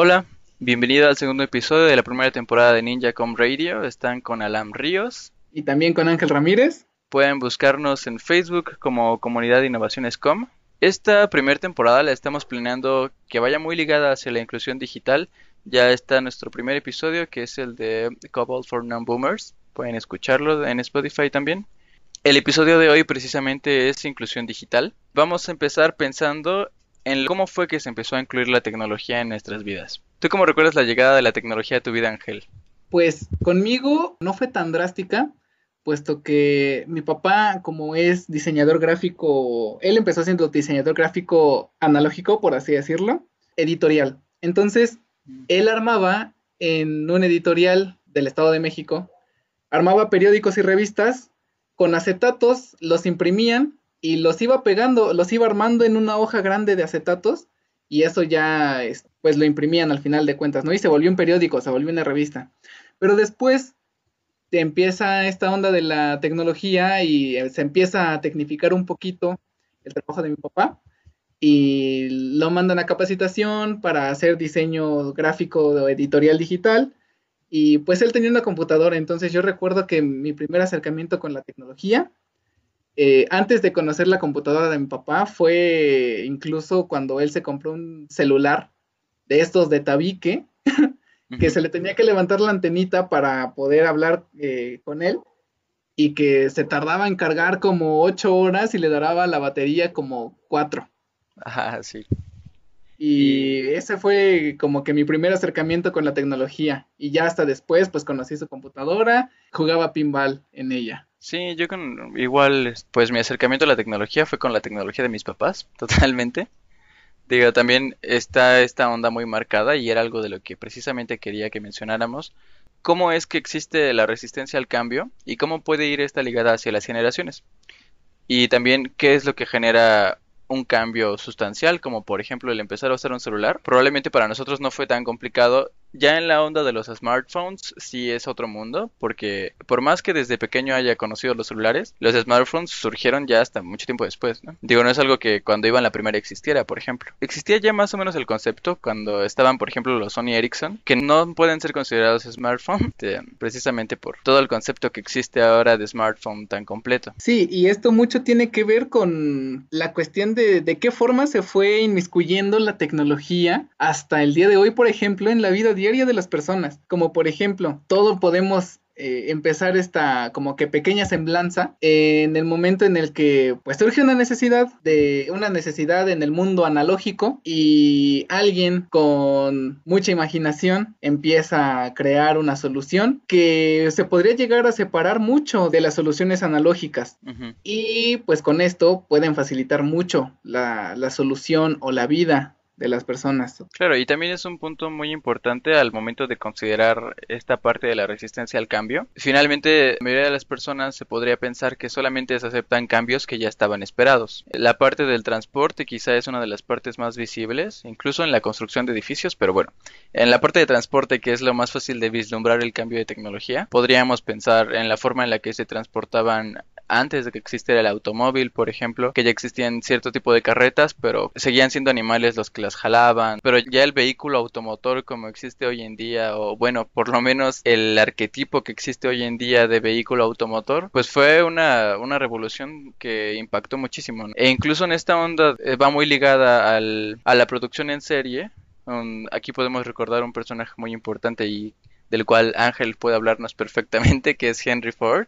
Hola, bienvenido al segundo episodio de la primera temporada de Ninja Com Radio. Están con Alam Ríos. Y también con Ángel Ramírez. Pueden buscarnos en Facebook como Comunidad de Innovaciones Com. Esta primera temporada la estamos planeando que vaya muy ligada hacia la inclusión digital. Ya está nuestro primer episodio, que es el de Cobalt for Non-Boomers. Pueden escucharlo en Spotify también. El episodio de hoy precisamente es inclusión digital. Vamos a empezar pensando cómo fue que se empezó a incluir la tecnología en nuestras vidas. ¿Tú cómo recuerdas la llegada de la tecnología a tu vida, Ángel? Pues conmigo no fue tan drástica, puesto que mi papá, como es diseñador gráfico, él empezó siendo diseñador gráfico analógico, por así decirlo, editorial. Entonces, él armaba en un editorial del Estado de México, armaba periódicos y revistas con acetatos, los imprimían y los iba pegando, los iba armando en una hoja grande de acetatos y eso ya, pues lo imprimían al final de cuentas, ¿no? Y se volvió un periódico, se volvió una revista. Pero después te empieza esta onda de la tecnología y eh, se empieza a tecnificar un poquito el trabajo de mi papá y lo mandan a capacitación para hacer diseño gráfico o editorial digital y pues él tenía una computadora, entonces yo recuerdo que mi primer acercamiento con la tecnología eh, antes de conocer la computadora de mi papá, fue incluso cuando él se compró un celular de estos de tabique, que se le tenía que levantar la antenita para poder hablar eh, con él y que se tardaba en cargar como ocho horas y le dará la batería como cuatro. Ajá, sí. Y ese fue como que mi primer acercamiento con la tecnología. Y ya hasta después, pues conocí su computadora, jugaba pinball en ella. Sí, yo con igual, pues mi acercamiento a la tecnología fue con la tecnología de mis papás, totalmente. Digo, también está esta onda muy marcada y era algo de lo que precisamente quería que mencionáramos. ¿Cómo es que existe la resistencia al cambio y cómo puede ir esta ligada hacia las generaciones? Y también qué es lo que genera un cambio sustancial, como por ejemplo el empezar a usar un celular. Probablemente para nosotros no fue tan complicado. Ya en la onda de los smartphones sí es otro mundo, porque por más que desde pequeño haya conocido los celulares, los smartphones surgieron ya hasta mucho tiempo después, ¿no? Digo, no es algo que cuando iba en la primera existiera, por ejemplo. Existía ya más o menos el concepto cuando estaban, por ejemplo, los Sony Ericsson, que no pueden ser considerados smartphones, precisamente por todo el concepto que existe ahora de smartphone tan completo. Sí, y esto mucho tiene que ver con la cuestión de, qué forma se fue inmiscuyendo la tecnología hasta el día de hoy, por ejemplo, en la vida diaria de las personas. Como por ejemplo, todo podemos eh, empezar esta como que pequeña semblanza en el momento en el que pues surge una necesidad de una necesidad en el mundo analógico y alguien con mucha imaginación empieza a crear una solución que se podría llegar a separar mucho de las soluciones analógicas y pues con esto pueden facilitar mucho la, la solución o la vida de las personas. Claro, y también es un punto muy importante al momento de considerar esta parte de la resistencia al cambio. Finalmente, la mayoría de las personas se podría pensar que solamente se aceptan cambios que ya estaban esperados. La parte del transporte quizá es una de las partes más visibles, incluso en la construcción de edificios, pero bueno, en la parte de transporte que es lo más fácil de vislumbrar el cambio de tecnología, podríamos pensar en la forma en la que se transportaban antes de que existiera el automóvil, por ejemplo, que ya existían cierto tipo de carretas, pero seguían siendo animales los que las jalaban. Pero ya el vehículo automotor como existe hoy en día, o bueno, por lo menos el arquetipo que existe hoy en día de vehículo automotor, pues fue una, una revolución que impactó muchísimo. E incluso en esta onda eh, va muy ligada al, a la producción en serie. aquí podemos recordar un personaje muy importante y del cual Ángel puede hablarnos perfectamente, que es Henry Ford,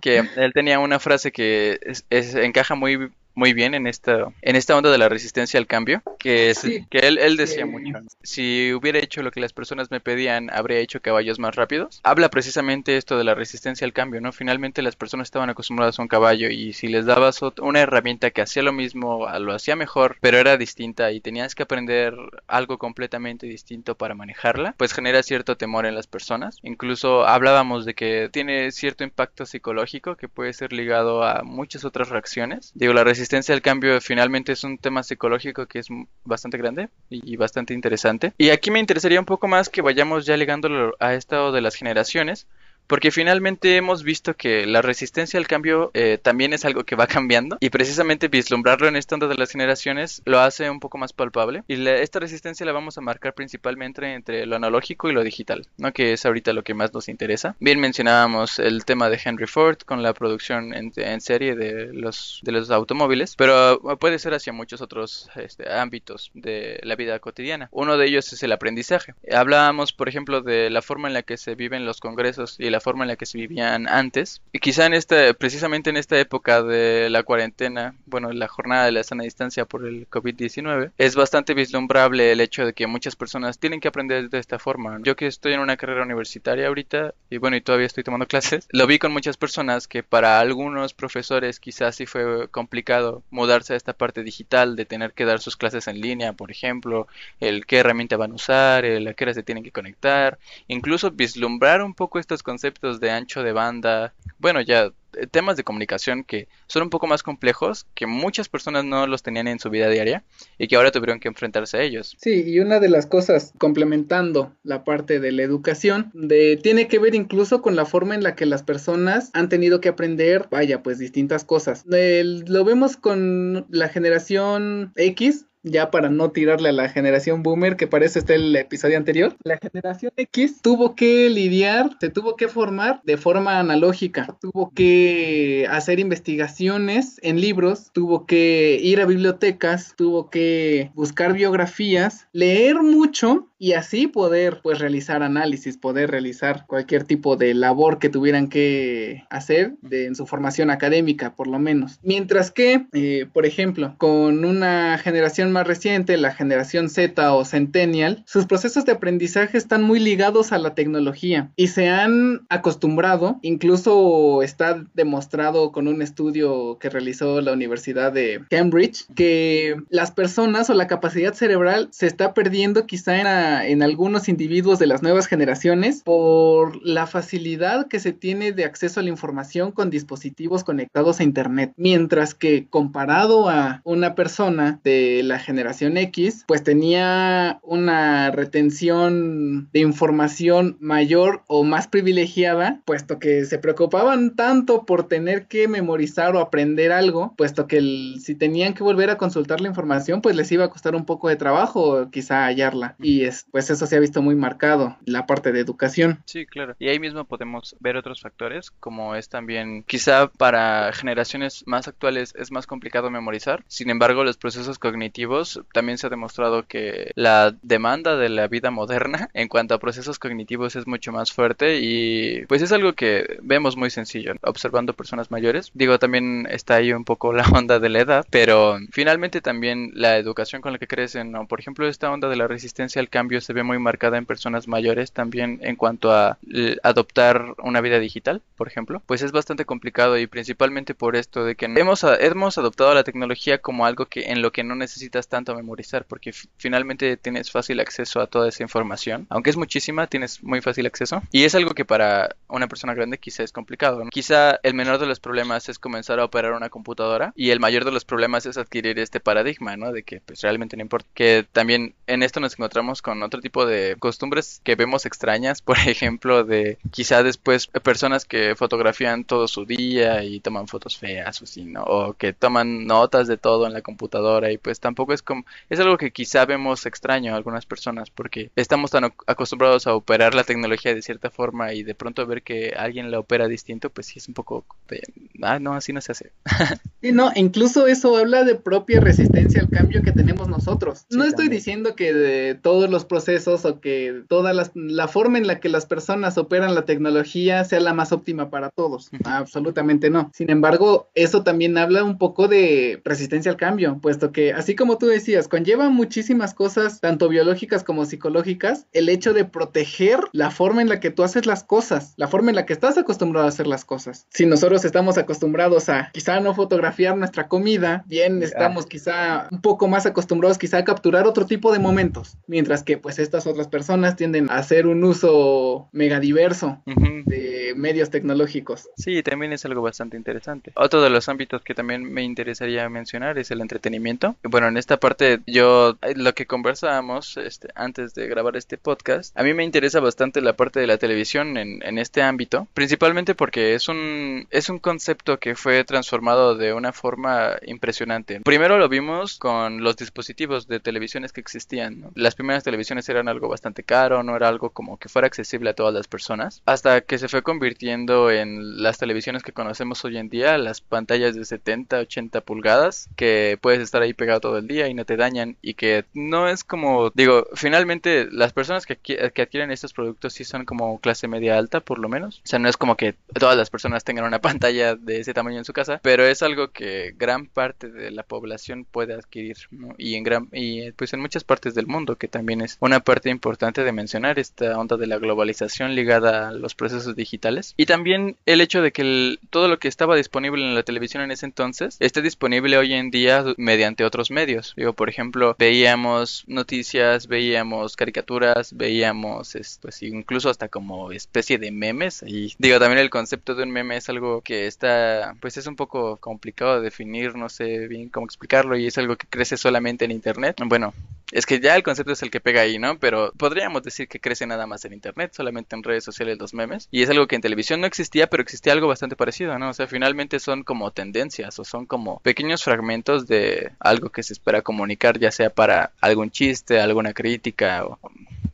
que él tenía una frase que encaja muy muy bien en esta, en esta onda de la resistencia al cambio, que, es, que él, él decía mucho. Si hubiera hecho lo que las personas me pedían, habría hecho caballos más rápidos. Habla precisamente esto de la resistencia al cambio, ¿no? Finalmente las personas estaban acostumbradas a un caballo y si les dabas una herramienta que hacía lo mismo, lo hacía mejor, pero era distinta y tenías que aprender algo completamente distinto para manejarla, pues genera cierto temor en las personas. Incluso hablábamos de que tiene cierto impacto psicológico que puede ser ligado a muchas otras reacciones. Digo, la resistencia resistencia al cambio finalmente es un tema psicológico que es bastante grande y bastante interesante. Y aquí me interesaría un poco más que vayamos ya ligándolo a esto de las generaciones, porque finalmente hemos visto que la resistencia al cambio eh, también es algo que va cambiando y precisamente vislumbrarlo en esta onda de las generaciones lo hace un poco más palpable y esta resistencia la vamos a marcar principalmente entre lo analógico y lo digital, ¿no? que es ahorita lo que más nos interesa. Bien mencionábamos el tema de Henry Ford con la producción en, serie de los, de los automóviles, pero puede ser hacia muchos otros este, ámbitos de la vida cotidiana. Uno de ellos es el aprendizaje. Hablábamos, por ejemplo, de la forma en la que se viven los congresos y la forma en la que se vivían antes. Y quizá en esta, precisamente en esta época de la cuarentena, bueno, la jornada de la sana distancia por el COVID-19, es bastante vislumbrable el hecho de que muchas personas tienen que aprender de esta forma. Yo que estoy en una carrera universitaria ahorita, y bueno, y todavía estoy tomando clases, lo vi con muchas personas que para algunos profesores quizás sí fue complicado mudarse a esta parte digital, de tener que dar sus clases en línea, por ejemplo, el qué herramienta van a usar, el a qué hora se tienen que conectar, incluso vislumbrar un poco estos conceptos de ancho de banda, bueno, ya eh, temas de comunicación que son un poco más complejos, que muchas personas no los tenían en su vida diaria y que ahora tuvieron que enfrentarse a ellos. Sí, y una de las cosas, complementando la parte de la educación, de, tiene que ver incluso con la forma en la que las personas han tenido que aprender, vaya, pues distintas cosas. lo vemos con la generación X, ya para no tirarle a la generación boomer, que parece este el episodio anterior, la generación X tuvo que lidiar, se tuvo que formar de forma analógica, tuvo que hacer investigaciones en libros, tuvo que ir a bibliotecas, tuvo que buscar biografías, leer mucho y así poder pues realizar análisis, poder realizar cualquier tipo de labor que tuvieran que hacer de, en su formación académica por lo menos. Mientras que, eh, por ejemplo, con una generación más reciente, la generación Z o Centennial, sus procesos de aprendizaje están muy ligados a la tecnología y se han acostumbrado, incluso está demostrado con un estudio que realizó la Universidad de Cambridge, que las personas o la capacidad cerebral se está perdiendo quizá en en algunos individuos de las nuevas generaciones por la facilidad que se tiene de acceso a la información con dispositivos conectados a Internet. Mientras que comparado a una persona de la generación X, pues tenía una retención de información mayor o más privilegiada, puesto que se preocupaban tanto por tener que memorizar o aprender algo, puesto que si tenían que volver a consultar la información, pues les iba a costar un poco de trabajo quizá hallarla. Y pues eso se ha visto muy marcado, la parte de educación. Sí, claro. Y ahí mismo podemos ver otros factores, como es también, quizá para generaciones más actuales es más complicado memorizar. Sin embargo, los procesos cognitivos también se ha demostrado que la demanda de la vida moderna en cuanto a procesos cognitivos es mucho más fuerte y pues es algo que vemos muy sencillo observando personas mayores. Digo, también está ahí un poco la onda de la edad, pero finalmente también la educación con la que crecen, o por ejemplo esta onda de la resistencia al cambio se ve muy marcada en personas mayores también en cuanto a adoptar una vida digital, por ejemplo, pues es bastante complicado y principalmente por esto de que hemos, hemos adoptado la tecnología como algo que en lo que no necesitas tanto memorizar, porque finalmente tienes fácil acceso a toda esa información, aunque es muchísima, tienes muy fácil acceso y es algo que para una persona grande quizá es complicado. Quizá el menor de los problemas es comenzar a operar una computadora y el mayor de los problemas es adquirir este paradigma, ¿no? De que pues realmente no importa. Que también en esto nos encontramos con otro tipo de costumbres que vemos extrañas, por ejemplo, de quizá después personas que fotografían todo su día y toman fotos feas o así, ¿no? O que toman notas de todo en la computadora y pues tampoco es como, es algo que quizá vemos extraño a algunas personas porque estamos tan acostumbrados a operar la tecnología de cierta forma y de pronto ver que alguien la opera distinto, pues sí es un poco de, ah, no, así no se hace. sí, no, incluso eso habla de propia resistencia al cambio que tenemos nosotros. no estoy diciendo que de todos los procesos o que toda la forma en la que las personas operan la tecnología sea la más óptima para todos. Absolutamente no. Sin embargo, eso también habla un poco de resistencia al cambio, puesto que, así como tú decías, conlleva muchísimas cosas, tanto biológicas como psicológicas, el hecho de proteger la forma en la que tú haces las cosas, la forma en la que estás acostumbrado a hacer las cosas. Si nosotros estamos acostumbrados a quizá no fotografiar nuestra comida, bien estamos quizá un poco más acostumbrados quizá a capturar otro tipo de momentos, mientras que pues estas otras personas tienden a hacer un uso megadiverso de de medios tecnológicos. Sí, también es algo bastante interesante. Otro de los ámbitos que también me interesaría mencionar es el entretenimiento. Bueno, en esta parte yo eh, lo que conversábamos este, antes de grabar este podcast, a mí me interesa bastante la parte de la televisión en, en este ámbito, principalmente porque es un es un concepto que fue transformado de una forma impresionante. Primero lo vimos con los dispositivos de televisiones que existían. Las primeras televisiones eran algo bastante caro, no era algo como que fuera accesible a todas las personas, hasta que se fue convirtiendo en las televisiones que conocemos hoy en día, las pantallas de 70, 80 pulgadas, que puedes estar ahí pegado todo el día y no te dañan y que no es como, digo, finalmente las personas que, que adquieren estos productos sí son como clase media alta por lo menos, o sea, no es como que todas las personas tengan una pantalla de ese tamaño en su casa, pero es algo que gran parte de la población puede adquirir, ¿no? Y en gran y pues en muchas partes del mundo, que también es una parte importante de mencionar esta onda de la globalización ligada a los procesos digitales y también el hecho de que todo lo que estaba disponible en la televisión en ese entonces esté disponible hoy en día mediante otros medios. Digo, por ejemplo, veíamos noticias, veíamos caricaturas, veíamos pues incluso hasta como especie de memes y digo también el concepto de un meme es algo que está pues es un poco complicado de definir, no sé bien cómo explicarlo y es algo que crece solamente en internet. Bueno, es que ya el concepto es el que pega Pero podríamos decir que crece nada más en internet, solamente en redes sociales los memes. Y es algo que en televisión no existía, pero existía algo bastante parecido, ¿no? O sea, finalmente son como tendencias o son como pequeños fragmentos de algo que se espera comunicar, ya sea para algún chiste, alguna crítica, o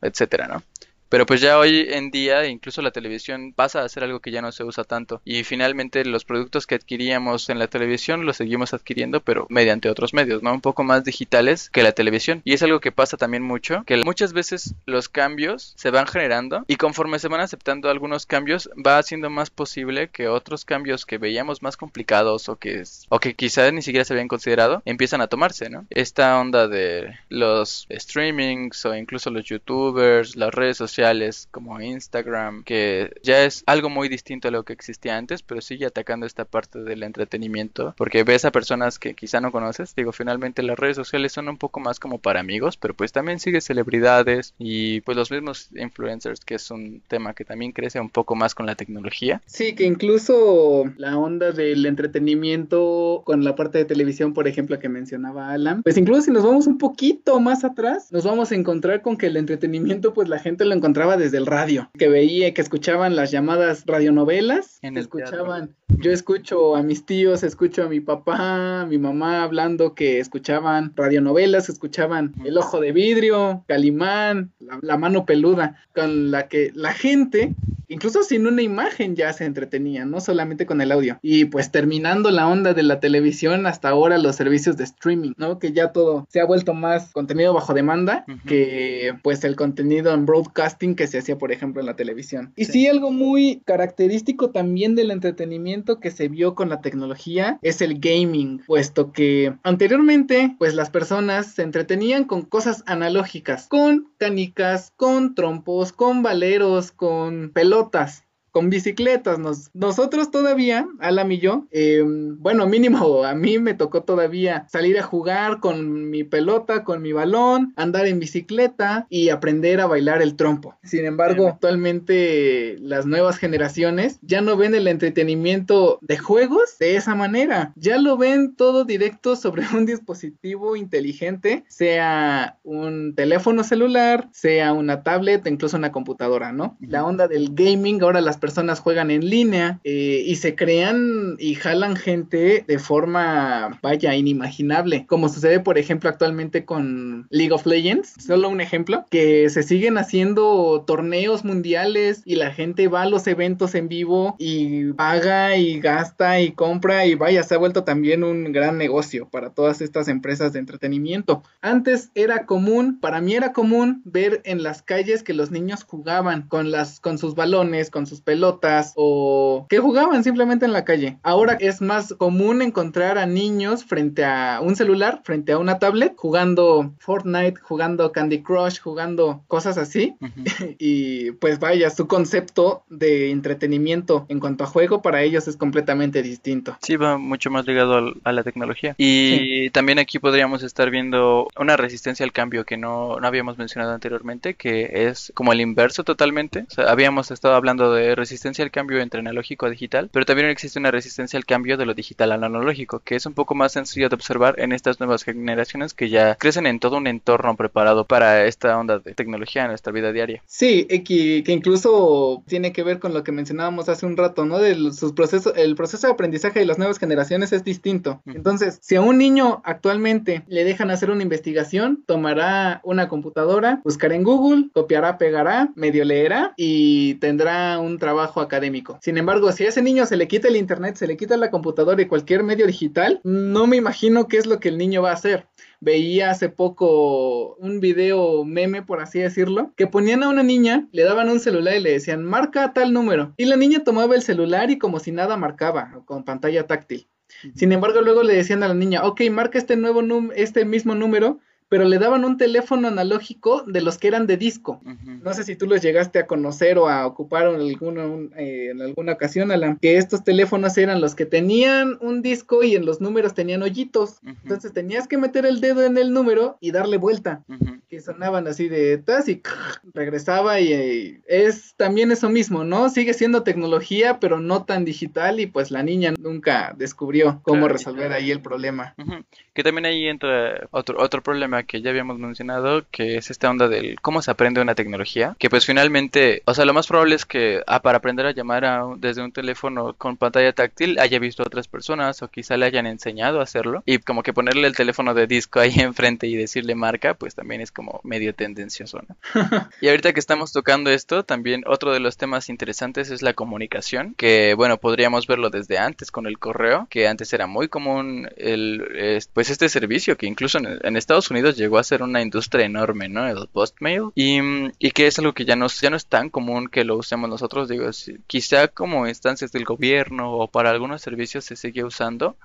etcétera, ¿no? Pero pues ya hoy en día incluso la televisión pasa a ser algo que ya no se usa tanto. Y finalmente los productos que adquiríamos en la televisión los seguimos adquiriendo pero mediante otros medios, ¿no? Un poco más digitales que la televisión. Y es algo que pasa también mucho, que muchas veces los cambios se van generando y conforme se van aceptando algunos cambios va haciendo más posible que otros cambios que veíamos más complicados o que, o que quizás ni siquiera se habían considerado empiezan a tomarse, ¿no? Esta onda de los streamings o incluso los youtubers, las redes sociales, como Instagram, que ya es algo muy distinto a lo que existía antes, pero sigue atacando esta parte del entretenimiento, porque ves a personas que quizá no conoces, digo, finalmente las redes sociales son un poco más como para amigos, pero pues también sigue celebridades y pues los mismos influencers, que es un tema que también crece un poco más con la tecnología. Sí, que incluso la onda del entretenimiento con la parte de televisión, por ejemplo, que mencionaba Alan, pues incluso si nos vamos un poquito más atrás, nos vamos a encontrar con que el entretenimiento, pues la gente lo encontraba encontraba desde el radio, que veía, que escuchaban las llamadas radionovelas, en escuchaban, yo escucho a mis tíos, escucho a mi papá, a mi mamá hablando que escuchaban radionovelas, escuchaban El Ojo de Vidrio, Calimán, la mano peluda, con la que la gente incluso sin una imagen ya se entretenía, no solamente con el audio. Y pues terminando la onda de la televisión, hasta ahora los servicios de streaming, ¿no? Que ya todo se ha vuelto más contenido bajo demanda que pues el contenido en broadcasting que se hacía, por ejemplo, en la televisión. Y sí. algo muy característico también del entretenimiento que se vio con la tecnología es el gaming, puesto que anteriormente pues las personas se entretenían con cosas analógicas, con canicas, con trompos, con valeros, con pelotas idiotas con bicicletas. Nos, nosotros todavía, Alam y yo, em, bueno, mínimo a mí me tocó todavía salir a jugar con mi pelota, con mi balón, andar en bicicleta y aprender a bailar el trompo. Sin embargo, actualmente las nuevas generaciones ya no ven el entretenimiento de juegos de esa manera. Ya lo ven todo directo sobre un dispositivo inteligente, sea un teléfono celular, sea una tablet, incluso una computadora, ¿no? La onda del gaming, ahora las personas juegan en línea eh, y se crean y jalan gente de forma, vaya, inimaginable. Como sucede, por ejemplo, actualmente con League of Legends. Solo un ejemplo, que se siguen haciendo torneos mundiales y la gente va a los eventos en vivo y paga y gasta y compra y vaya, se ha vuelto también un gran negocio para todas estas empresas de entretenimiento. Antes era común, para mí era común ver en las calles que los niños jugaban con las con sus balones, con sus pelotas o que jugaban simplemente en la calle. Ahora es más común encontrar a niños frente a un celular, frente a una tablet, jugando Fortnite, jugando Candy Crush, jugando cosas así. y pues vaya, su concepto de entretenimiento en cuanto a juego para ellos es completamente distinto. Sí, va mucho más ligado a la tecnología. Y también aquí podríamos estar viendo una resistencia al cambio que no, no habíamos mencionado anteriormente, que es como el inverso totalmente. O sea, habíamos estado hablando de resistencia al cambio entre analógico a digital, pero también existe una resistencia al cambio de lo digital al analógico, que es un poco más sencillo de observar en estas nuevas generaciones que ya crecen en todo un entorno preparado para esta onda de tecnología en nuestra vida diaria. Sí, que, que incluso tiene que ver con lo que mencionábamos hace un rato, ¿no? De sus procesos, el proceso de aprendizaje de las nuevas generaciones es distinto. Entonces, si a un niño actualmente le dejan hacer una investigación, tomará una computadora, buscará en Google, copiará, pegará, medio leerá y tendrá un trabajo académico. Sin embargo, si a ese niño se le quita el internet, se le quita la computadora y cualquier medio digital, no me imagino qué es lo que el niño va a hacer veía hace poco un video meme, por así decirlo, que ponían a una niña, le daban un celular y le decían, marca tal número. Y la niña tomaba el celular y como si nada marcaba, con pantalla táctil. Sin embargo, luego le decían a la niña, ok, marca este nuevo este mismo número, pero le daban un teléfono analógico de los que eran de disco. No sé si tú los llegaste a conocer o a ocupar en alguna, eh, en alguna ocasión, Alan, que estos teléfonos eran los que tenían un disco y en los números tenían hoyitos. Entonces tenías que meter el dedo en el número y darle vuelta. Que sonaban así de tas y regresaba y eh, es también eso mismo, ¿no? Sigue siendo tecnología, pero no tan digital y pues la niña nunca descubrió cómo resolver ahí el problema. Que también ahí entra otro, otro problema que ya habíamos mencionado, que es esta onda del cómo se aprende una tecnología, que pues finalmente, o sea, lo más probable es que ah, para aprender a llamar a, desde un teléfono con pantalla táctil haya visto a otras personas o quizá le hayan enseñado a hacerlo y como que ponerle el teléfono de disco ahí enfrente y decirle marca, pues también es como medio tendencioso, ¿no? y ahorita que estamos tocando esto, también otro de los temas interesantes es la comunicación, que bueno, podríamos verlo desde antes con el correo, que antes era muy común el, pues este servicio que incluso en Estados Unidos llegó a ser una industria enorme, ¿no? El postmail. Y, y que es algo que ya no, ya no es tan común que lo usemos nosotros. Digo, quizá como instancias del gobierno o para algunos servicios se sigue usando.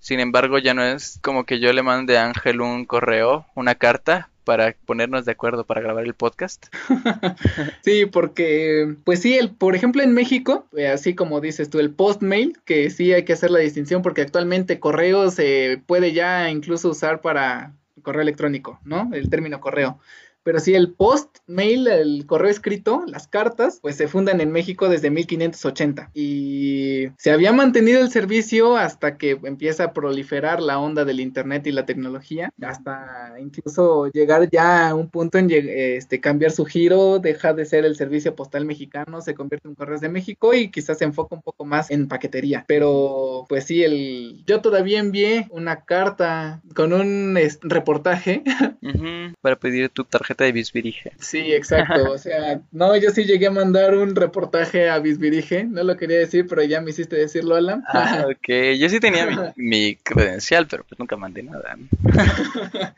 Sin embargo, ya no es como que yo le mande a Ángel un correo, una carta, para ponernos de acuerdo para grabar el podcast. sí, porque, pues sí, el, por ejemplo en México, eh, así como dices tú, el postmail, que sí hay que hacer la distinción porque actualmente correo se puede ya incluso usar para correo electrónico, ¿no? El término correo. Pero sí, el post, mail, el correo escrito, las cartas, pues se fundan en México desde 1580. Y se había mantenido el servicio hasta que empieza a proliferar la onda del Internet y la tecnología, hasta incluso llegar ya a un punto en este, cambiar su giro, deja de ser el servicio postal mexicano, se convierte en Correos de México y quizás se enfoca un poco más en paquetería. Pero pues sí, el, yo todavía envié una carta con un reportaje. para pedir tu tarjeta de Bisbirige. Sí, exacto. O sea, no, yo sí llegué a mandar un reportaje a Bisbirige. No lo quería decir, pero ya me hiciste decirlo, Alan. Ah, ok. Yo sí tenía mi, mi credencial, pero pues nunca mandé nada.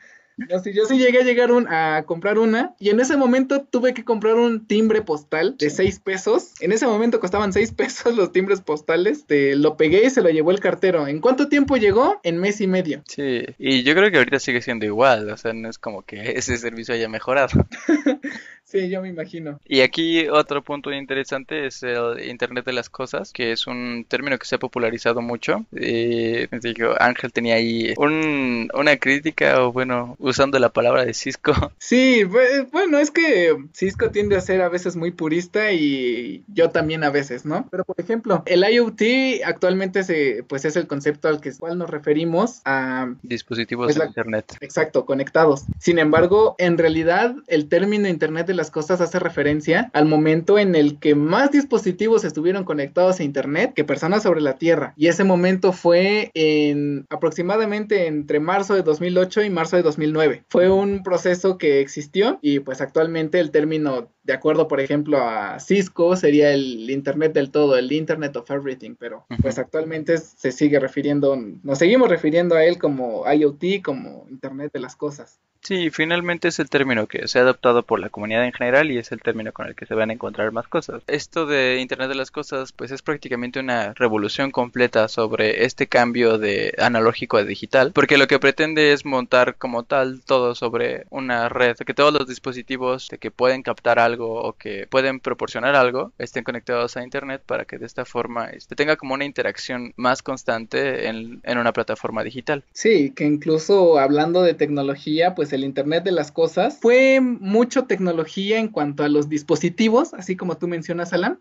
Yo sí, yo sí llegué a llegar a comprar una y en ese momento tuve que comprar un timbre postal de 6 pesos. En ese momento costaban 6 pesos los timbres postales. Te lo pegué y se lo llevó el cartero. ¿En cuánto tiempo llegó? En mes y medio. Sí, y yo creo que ahorita sigue siendo igual. O sea, no es como que ese servicio haya mejorado. Sí, yo me imagino. Y aquí otro punto interesante es el Internet de las Cosas, que es un término que se ha popularizado mucho. Y digo, Ángel tenía ahí una crítica, o bueno, usando la palabra de Cisco. Sí, bueno, es que Cisco tiende a ser a veces muy purista y yo también a veces, ¿no? Pero por ejemplo, el IoT actualmente se, pues es el concepto al que cual nos referimos a dispositivos pues, de Internet. Exacto, conectados. Sin embargo, en realidad el término Internet de las cosas hace referencia al momento en el que más dispositivos estuvieron conectados a Internet que personas sobre la Tierra. Y ese momento fue en aproximadamente entre marzo de 2008 y marzo de 2009. Fue un proceso que existió y pues actualmente el término, de acuerdo por ejemplo a Cisco, sería el Internet del todo, el Internet of Everything, pero pues actualmente se sigue refiriendo, nos seguimos refiriendo a él como IoT, como Internet de las cosas. Sí, finalmente es el término que se ha adoptado por la comunidad en general y es el término con el que se van a encontrar más cosas. Esto de Internet de las Cosas, pues es prácticamente una revolución completa sobre este cambio de analógico a digital, porque lo que pretende es montar como tal todo sobre una red, que todos los dispositivos que pueden captar algo o que pueden proporcionar algo estén conectados a Internet para que de esta forma este, tenga como una interacción más constante en, en una plataforma digital. Sí, que incluso hablando de tecnología, pues pues el Internet de las cosas fue mucho tecnología en cuanto a los dispositivos, así como tú mencionas, Alan,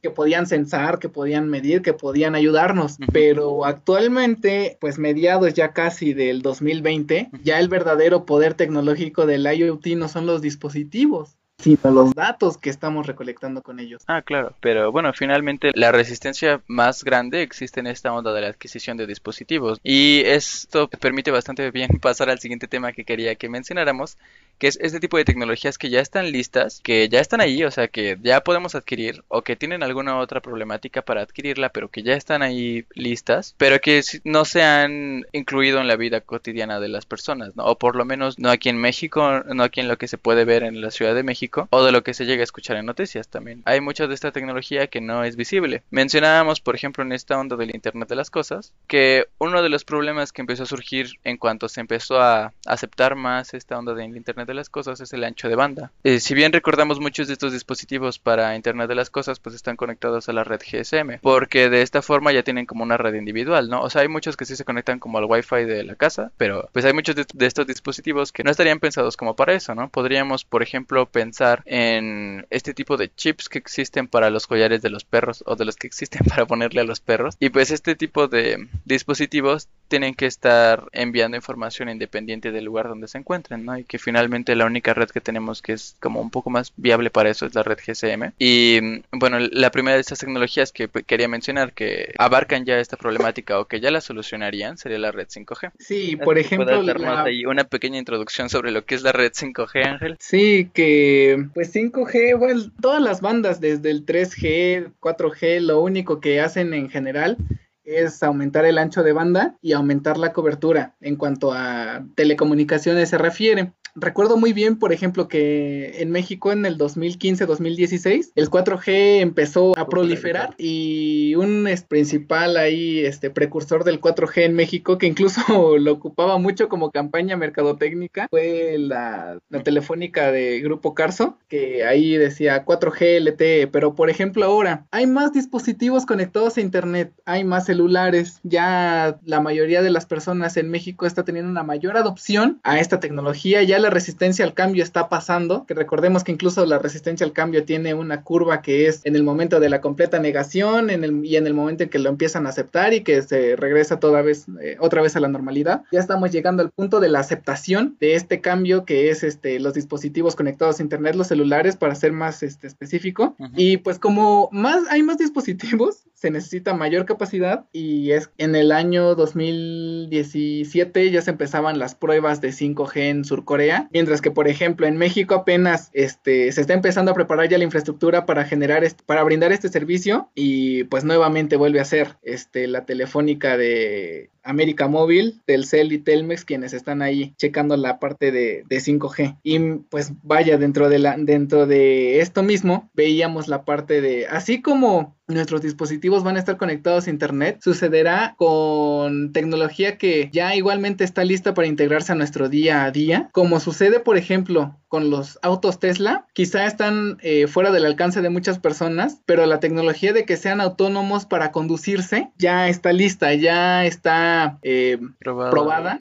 que podían censar, que podían medir, que podían ayudarnos, pero actualmente, pues mediados ya casi del 2020, ya el verdadero poder tecnológico del IoT no son los dispositivos, los datos que estamos recolectando con ellos. Ah, claro, pero bueno, finalmente la resistencia más grande existe en esta onda de la adquisición de dispositivos y esto permite bastante bien pasar al siguiente tema que quería que mencionáramos, que es este tipo de tecnologías que ya están listas, que ya están ahí, o sea, que ya podemos adquirir o que tienen alguna otra problemática para adquirirla, pero que ya están ahí listas, pero que no se han incluido en la vida cotidiana de las personas, ¿no? O por lo menos no aquí en México, no aquí en lo que se puede ver en la Ciudad de México o de lo que se llega a escuchar en noticias también. Hay mucha de esta tecnología que no es visible. Mencionábamos, por ejemplo, en esta onda del Internet de las Cosas, que uno de los problemas que empezó a surgir en cuanto se empezó a aceptar más esta onda del Internet de las Cosas es el ancho de banda. Eh, si bien recordamos muchos de estos dispositivos para Internet de las Cosas, pues están conectados a la red GSM, porque de esta forma ya tienen como una red individual, ¿no? O sea, hay muchos que sí se conectan como al Wi-Fi de la casa, pero pues hay muchos de, de estos dispositivos que no estarían pensados como para eso, ¿no? Podríamos, por ejemplo, pensar en este tipo de chips que existen para los collares de los perros o de los que existen para ponerle a los perros. Y pues este tipo de dispositivos tienen que estar enviando información independiente del lugar donde se encuentren, ¿no? Y que finalmente la única red que tenemos que es como un poco más viable para eso es la red GSM. Y bueno, la primera de estas tecnologías que quería mencionar que abarcan ya esta problemática o que ya la solucionarían sería la red 5G. Sí, por ejemplo, la... una pequeña introducción sobre lo que es la red 5G, Ángel. Sí, que pues 5G, bueno, todas las bandas desde el 3G, 4G, lo único que hacen en general es aumentar el ancho de banda y aumentar la cobertura en cuanto a telecomunicaciones se refiere. Recuerdo muy bien, por ejemplo, que en México en el 2015-2016 el 4G empezó a proliferar y un principal ahí, este precursor del 4G en México, que incluso lo ocupaba mucho como campaña mercadotécnica, fue la, telefónica de Grupo Carso, que ahí decía 4G LTE, pero por ejemplo ahora hay más dispositivos conectados a Internet, hay más celulares, ya la mayoría de las personas en México está teniendo una mayor adopción a esta tecnología, ya la resistencia al cambio está pasando, que recordemos que incluso la resistencia al cambio tiene una curva que es en el momento de la completa negación en el, y en el momento en que lo empiezan a aceptar y que se regresa toda vez, eh, otra vez a la normalidad. Ya estamos llegando al punto de la aceptación de este cambio que es este, los dispositivos conectados a internet, los celulares, para ser más este, específico. Y pues como más hay más dispositivos, se necesita mayor capacidad y es en el año 2017 ya se empezaban las pruebas de 5G en Surcorea, mientras que por ejemplo en México apenas este se está empezando a preparar ya la infraestructura para generar para brindar este servicio y pues nuevamente vuelve a ser este la telefónica de América Móvil, Telcel y Telmex quienes están ahí checando la parte de, 5G. Y pues vaya, dentro de, dentro de esto mismo veíamos la parte de, así como nuestros dispositivos van a estar conectados a Internet, sucederá con tecnología que ya igualmente está lista para integrarse a nuestro día a día, como sucede por ejemplo con los autos Tesla, quizá están eh, fuera del alcance de muchas personas, pero la tecnología de que sean autónomos para conducirse ya está lista, ya está eh, probada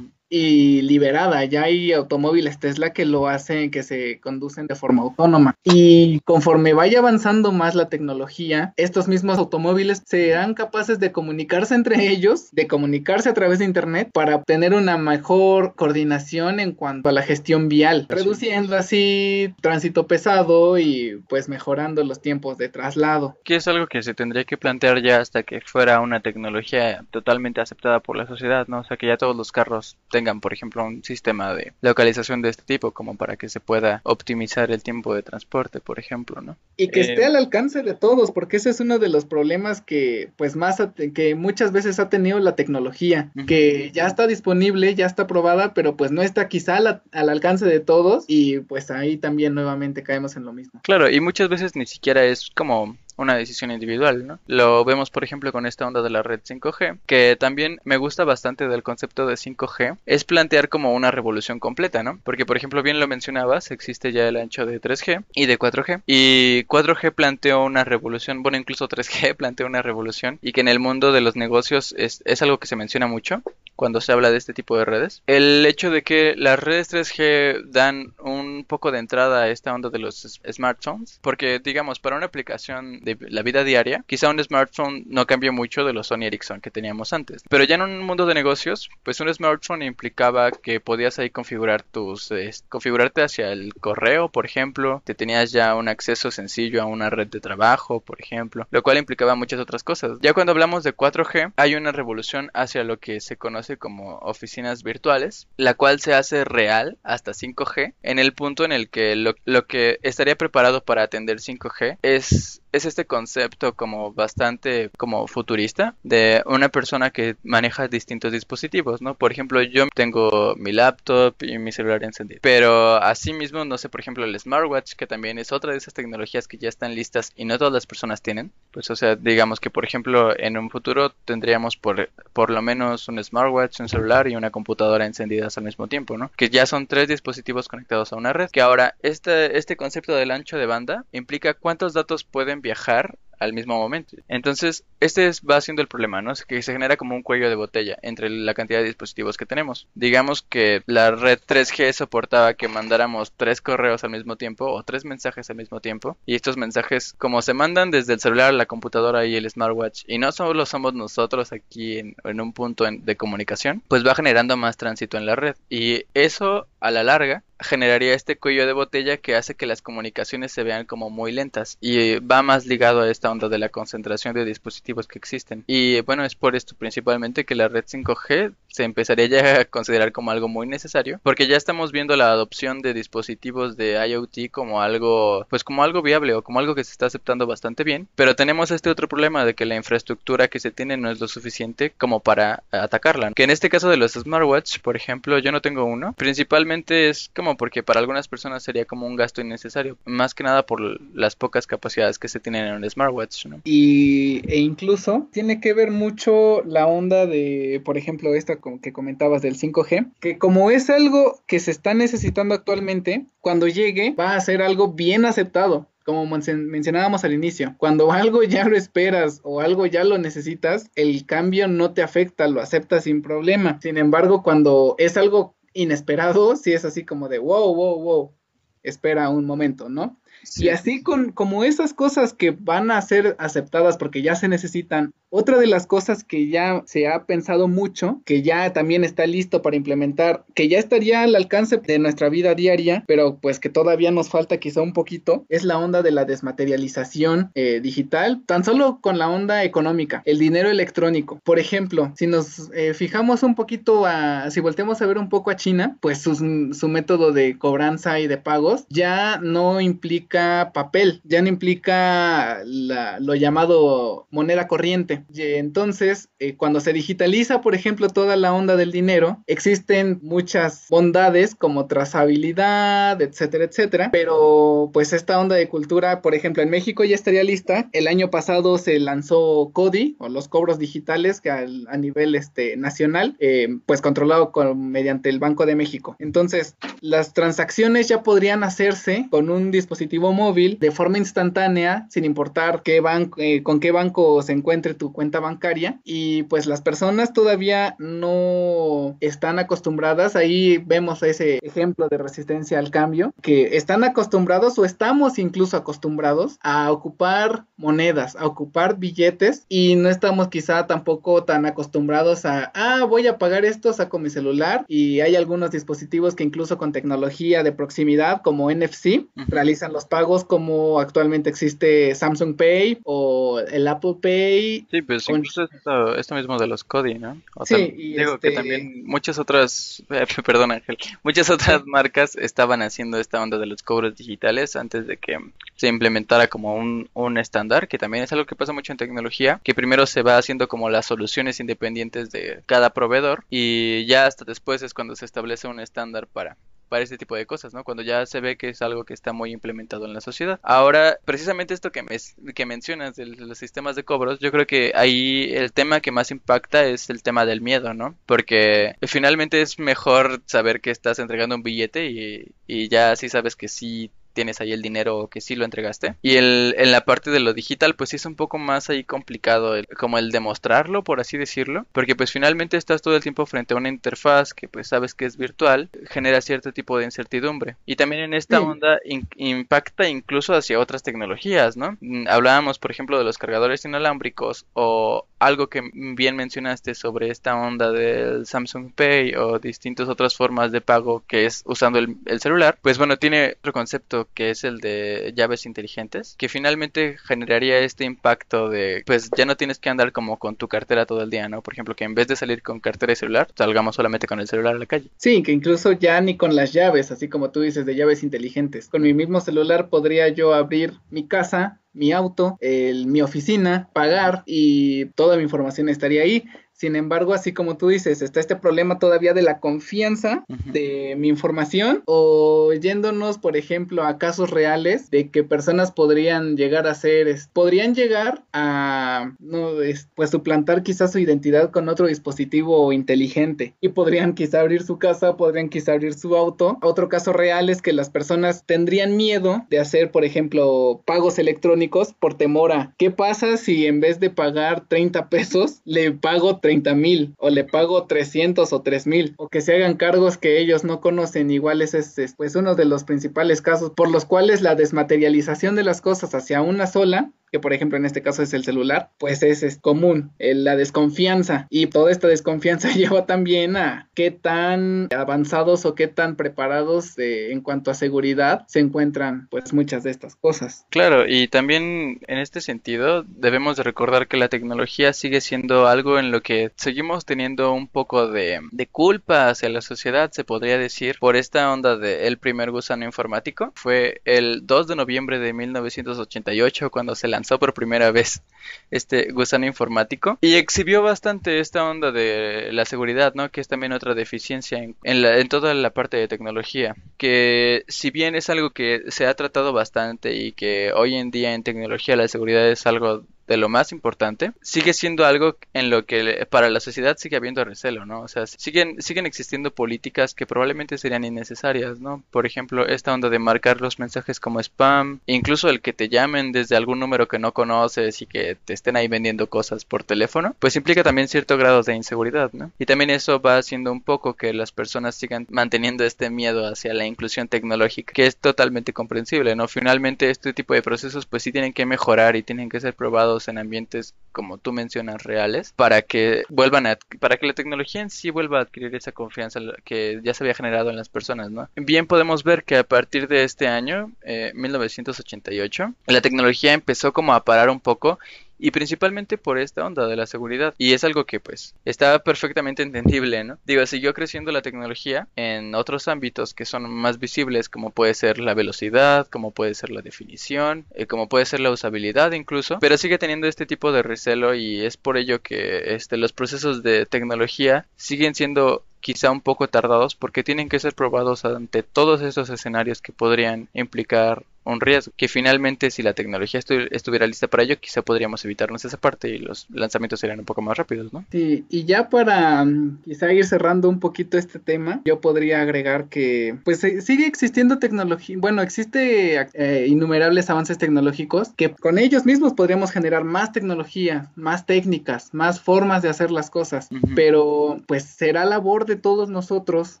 y liberada. Ya hay automóviles Tesla que lo hacen, que se conducen de forma autónoma. Y conforme vaya avanzando más la tecnología, estos mismos automóviles serán capaces de comunicarse entre ellos, de comunicarse a través de Internet para obtener una mejor coordinación en cuanto a la gestión vial, reduciendo así tránsito pesado y pues mejorando los tiempos de traslado. Que es algo que se tendría que plantear ya hasta que fuera una tecnología totalmente aceptada por la sociedad, ¿no? O sea, que ya todos los carros tengan tengan, por ejemplo, un sistema de localización de este tipo, como para que se pueda optimizar el tiempo de transporte, por ejemplo, ¿no? Y que esté eh, al alcance de todos, porque ese es uno de los problemas que, pues, más, que muchas veces ha tenido la tecnología, que ya está disponible, ya está probada, pero pues no está quizá al alcance de todos y pues ahí también nuevamente caemos en lo mismo. Claro, y muchas veces ni siquiera es como una decisión individual, ¿no? Lo vemos, por ejemplo, con esta onda de la red 5G, que también me gusta bastante del concepto de 5G, es plantear como una revolución completa, ¿no? Porque, por ejemplo, bien lo mencionabas, existe ya el ancho de 3G y de 4G, y 4G planteó una revolución, bueno, incluso 3G planteó una revolución, y que en el mundo de los negocios es, es algo que se menciona mucho, cuando se habla de este tipo de redes. El hecho de que las redes 3G dan un poco de entrada a esta onda de los smartphones, porque digamos, para una aplicación de la vida diaria, quizá un smartphone no cambie mucho de los Sony Ericsson que teníamos antes. Pero ya en un mundo de negocios, pues un smartphone implicaba que podías ahí configurar tus, configurarte hacia el correo, por ejemplo, te tenías ya un acceso sencillo a una red de trabajo, por ejemplo, lo cual implicaba muchas otras cosas. Ya cuando hablamos de 4G, hay una revolución hacia lo que se conoce como oficinas virtuales, la cual se hace real hasta 5G, en el punto en el que lo, lo que estaría preparado para atender 5G es es este concepto como bastante como futurista de una persona que maneja distintos dispositivos, ¿no? Por ejemplo, yo tengo mi laptop y mi celular encendido. Pero asimismo, no sé, por ejemplo, el smartwatch, que también es otra de esas tecnologías que ya están listas y no todas las personas tienen. Pues, o sea, digamos que, por ejemplo, en un futuro tendríamos por, por lo menos un smartwatch, un celular y una computadora encendidas al mismo tiempo, ¿no? Que ya son tres dispositivos conectados a una red. Que ahora, este, este concepto del ancho de banda implica cuántos datos pueden viajar al mismo momento. Entonces, este va siendo el problema, ¿no? Que se genera como un cuello de botella entre la cantidad de dispositivos que tenemos. Digamos que la red 3G soportaba que mandáramos tres correos al mismo tiempo o tres mensajes al mismo tiempo. Y estos mensajes, como se mandan desde el celular, la computadora y el smartwatch, y no solo somos nosotros aquí en, un punto de comunicación, pues va generando más tránsito en la red. Y eso, a la larga, generaría este cuello de botella que hace que las comunicaciones se vean como muy lentas y va más ligado a esta onda de la concentración de dispositivos que existen. Y bueno, es por esto principalmente que la red 5G se empezaría ya a considerar como algo muy necesario porque ya estamos viendo la adopción de dispositivos de IoT como algo pues como algo viable o como algo que se está aceptando bastante bien, pero tenemos este otro problema de que la infraestructura que se tiene no es lo suficiente como para atacarla. Que en este caso de los smartwatch, por ejemplo, yo no tengo uno, principalmente es como porque para algunas personas sería como un gasto innecesario, más que nada por las pocas capacidades que se tienen en un smartwatch. Y e incluso tiene que ver mucho la onda de, por ejemplo, esta que comentabas del 5G, que como es algo que se está necesitando actualmente, cuando llegue va a ser algo bien aceptado como mencionábamos al inicio, cuando algo ya lo esperas o algo ya lo necesitas, el cambio no te afecta, lo aceptas sin problema. Sin embargo, cuando es algo inesperado, si es así como de wow, wow, wow, espera un momento, ¿no? Y así con como esas cosas que van a ser aceptadas porque ya se necesitan, otra de las cosas que ya se ha pensado mucho, que ya también está listo para implementar, que ya estaría al alcance de nuestra vida diaria, pero pues que todavía nos falta quizá un poquito, es la onda de la desmaterialización eh, digital, tan solo con la onda económica, el dinero electrónico. Por ejemplo, si nos eh, fijamos un poquito a, si volteamos a ver un poco a China, pues su método de cobranza y de pagos ya no implica papel, ya no implica lo llamado moneda corriente. Y entonces, eh, cuando se digitaliza, por ejemplo, toda la onda del dinero, existen muchas bondades como trazabilidad, etcétera, etcétera. Pero pues esta onda de cultura, por ejemplo, en México ya estaría lista. El año pasado se lanzó CODI o los cobros digitales que a nivel este, nacional, eh, pues controlado con, mediante el Banco de México. Entonces, las transacciones ya podrían hacerse con un dispositivo móvil de forma instantánea, sin importar qué banco, eh, con qué banco se encuentre tu cuenta bancaria. Y pues las personas todavía no están acostumbradas. Ahí vemos ese ejemplo de resistencia al cambio, que están acostumbrados o estamos incluso acostumbrados a ocupar monedas, a ocupar billetes y no estamos quizá tampoco tan acostumbrados a, ah, voy a pagar esto, saco mi celular y hay algunos dispositivos que incluso con tecnología de proximidad como NFC realizan los pagos como actualmente existe Samsung Pay o el Apple Pay. Sí, pues incluso esto, mismo de los CODI, ¿no? sí, digo que este también muchas otras, perdón Ángel, muchas otras marcas estaban haciendo esta onda de los cobros digitales antes de que se implementara como un, un estándar, que también es algo que pasa mucho en tecnología, que primero se va haciendo como las soluciones independientes de cada proveedor y ya hasta después es cuando se establece un estándar para para este tipo de cosas, ¿no? Cuando ya se ve que es algo que está muy implementado en la sociedad. Ahora, precisamente esto que, me, que mencionas de los sistemas de cobros, yo creo que ahí el tema que más impacta es el tema del miedo, ¿no? Porque finalmente es mejor saber que estás entregando un billete y, y ya así sabes que sí tienes ahí el dinero que sí lo entregaste. Y el, en la parte de lo digital, pues sí es un poco más ahí complicado, como el demostrarlo, por así decirlo, porque pues finalmente estás todo el tiempo frente a una interfaz que pues sabes que es virtual, genera cierto tipo de incertidumbre. Y también en esta onda impacta incluso hacia otras tecnologías, ¿no? Mm, hablábamos, por ejemplo, de los cargadores inalámbricos o algo que bien mencionaste sobre esta onda del Samsung Pay o distintas otras formas de pago que es usando el, celular, pues bueno, tiene otro concepto que es el de llaves inteligentes, que finalmente generaría este impacto de, pues ya no tienes que andar como con tu cartera todo el día, ¿no? Por ejemplo, que en vez de salir con cartera y celular, salgamos solamente con el celular a la calle. Sí, que incluso ya ni con las llaves, así como tú dices, de llaves inteligentes. Con mi mismo celular podría yo abrir mi casa mi auto, el, mi oficina, pagar y toda mi información estaría ahí. Sin embargo, así como tú dices, está este problema todavía de la confianza de mi información o yéndonos, por ejemplo, a casos reales de que personas podrían llegar a ser, podrían llegar a, no, pues suplantar quizás su identidad con otro dispositivo inteligente y podrían quizá abrir su casa, podrían quizá abrir su auto. Otro caso real es que las personas tendrían miedo de hacer, por ejemplo, pagos electrónicos por temor a qué pasa si en vez de pagar 30 pesos le pago 30 mil o le pago 300 o 3 mil o que se hagan cargos que ellos no conocen igual es pues uno de los principales casos por los cuales la desmaterialización de las cosas hacia una sola que por ejemplo en este caso es el celular, pues es, es común, la desconfianza y toda esta desconfianza lleva también a qué tan avanzados o qué tan preparados en cuanto a seguridad se encuentran pues muchas de estas cosas. Claro, y también en este sentido debemos de recordar que la tecnología sigue siendo algo en lo que seguimos teniendo un poco de, de culpa hacia la sociedad, se podría decir, por esta onda de el primer gusano informático. Fue el 2 de noviembre de 1988 cuando se lanzó por primera vez este gusano informático y exhibió bastante esta onda de la seguridad, ¿no? Que es también otra deficiencia en, en toda la parte de tecnología, que si bien es algo que se ha tratado bastante y que hoy en día en tecnología la seguridad es algo de lo más importante, sigue siendo algo en lo que para la sociedad sigue habiendo recelo, ¿no? O sea, siguen, siguen existiendo políticas que probablemente serían innecesarias, ¿no? Por ejemplo, esta onda de marcar los mensajes como spam, incluso el que te llamen desde algún número que no conoces y que te estén ahí vendiendo cosas por teléfono, pues implica también cierto grado de inseguridad, ¿no? Y también eso va haciendo un poco que las personas sigan manteniendo este miedo hacia la inclusión tecnológica, que es totalmente comprensible, ¿no? Finalmente este tipo de procesos pues sí tienen que mejorar y tienen que ser probados en ambientes como tú mencionas reales para que vuelvan a para que la tecnología en sí vuelva a adquirir esa confianza que ya se había generado en las personas, ¿no? Bien podemos ver que a partir de este año, eh, 1988, la tecnología empezó como a parar un poco y principalmente por esta onda de la seguridad. Y es algo que pues está perfectamente entendible, ¿no? Digo, siguió creciendo la tecnología en otros ámbitos que son más visibles, como puede ser la velocidad, como puede ser la definición, eh, como puede ser la usabilidad incluso, pero sigue teniendo este tipo de recelo y es por ello que este, los procesos de tecnología siguen siendo quizá un poco tardados porque tienen que ser probados ante todos esos escenarios que podrían implicar un riesgo. Que finalmente, si la tecnología estuviera lista para ello, quizá podríamos evitarnos esa parte y los lanzamientos serían un poco más rápidos, ¿no? Sí, y ya para mm, quizá ir cerrando un poquito este tema, yo podría agregar que, pues sigue existiendo tecnología, bueno, existe eh, innumerables avances tecnológicos que con ellos mismos podríamos generar más tecnología, más técnicas, más formas de hacer las cosas, pero pues será labor de todos nosotros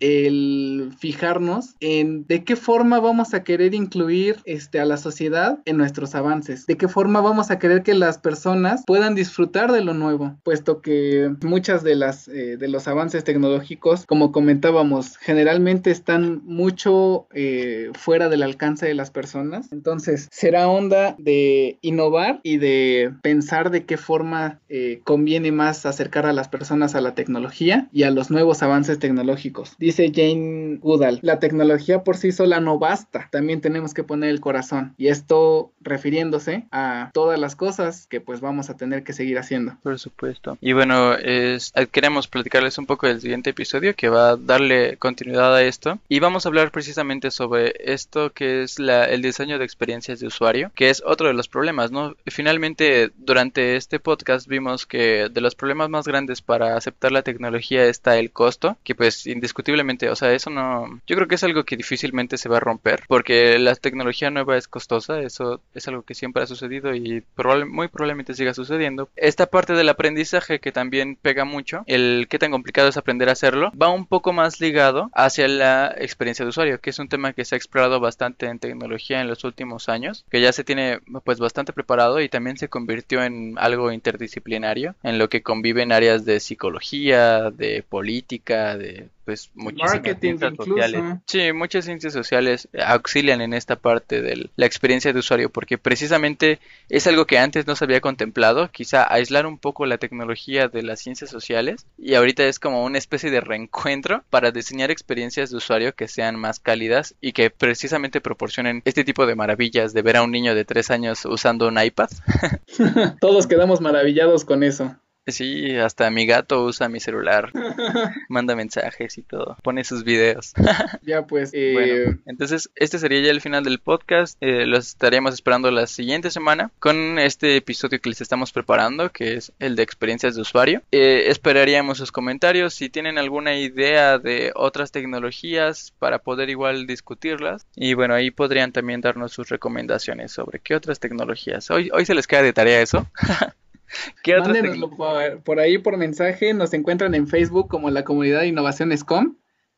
el fijarnos en de qué forma vamos a querer incluir este, a la sociedad en nuestros avances. ¿De qué forma vamos a querer que las personas puedan disfrutar de lo nuevo? Puesto que muchas de las eh, de los avances tecnológicos, como comentábamos, generalmente están mucho eh, fuera del alcance de las personas. Entonces, será onda de innovar y de pensar de qué forma eh, conviene más acercar a las personas a la tecnología y a los nuevos avances tecnológicos. Dice Jane Goodall, la tecnología por sí sola no basta. También tenemos que poner el corazón. Y esto refiriéndose a todas las cosas que pues vamos a tener que seguir haciendo. Por supuesto. Y bueno, es, queremos platicarles un poco del siguiente episodio que va a darle continuidad a esto. Y vamos a hablar precisamente sobre esto que es la, el diseño de experiencias de usuario, que es otro de los problemas, ¿no? Finalmente, durante este podcast vimos que de los problemas más grandes para aceptar la tecnología está el costo, que pues indiscutiblemente, o sea, eso no, yo creo que es algo que difícilmente se va a romper, porque la tecnología nueva es costosa, eso es algo que siempre ha sucedido y muy probablemente siga sucediendo. Esta parte del aprendizaje que también pega mucho, el qué tan complicado es aprender a hacerlo, va un poco más ligado hacia la experiencia de usuario, que es un tema que se ha explorado bastante en tecnología en los últimos años, que ya se tiene pues bastante preparado y también se convirtió en algo interdisciplinario, en lo que conviven áreas de psicología, de política, de pues muchísimas ciencias sociales. Sí, muchas ciencias sociales auxilian en esta parte de la experiencia de usuario porque precisamente es algo que antes no se había contemplado, quizá aislar un poco la tecnología de las ciencias sociales y ahorita es como una especie de reencuentro para diseñar experiencias de usuario que sean más cálidas y que precisamente proporcionen este tipo de maravillas de ver a un niño de tres años usando un iPad. Todos quedamos maravillados con eso. Sí, hasta mi gato usa mi celular, manda mensajes y todo, pone sus videos. ya pues. Eh... Bueno, entonces este sería ya el final del podcast. Eh, los estaríamos esperando la siguiente semana con este episodio que les estamos preparando, que es el de experiencias de usuario. Eh, esperaríamos sus comentarios si tienen alguna idea de otras tecnologías para poder igual discutirlas. Y bueno, ahí podrían también darnos sus recomendaciones sobre qué otras tecnologías. Hoy, hoy se les queda de tarea eso. ¿Qué Mándenoslo por, por, ahí por mensaje. Nos encuentran en Facebook como la comunidad de innovaciones com.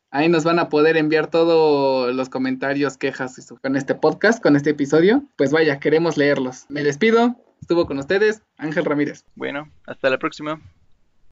Ahí nos van a poder enviar todos los comentarios, quejas con este podcast, con este episodio. Pues vaya, queremos leerlos. Me despido. Estuvo con ustedes Ángel Ramírez. Bueno, hasta la próxima.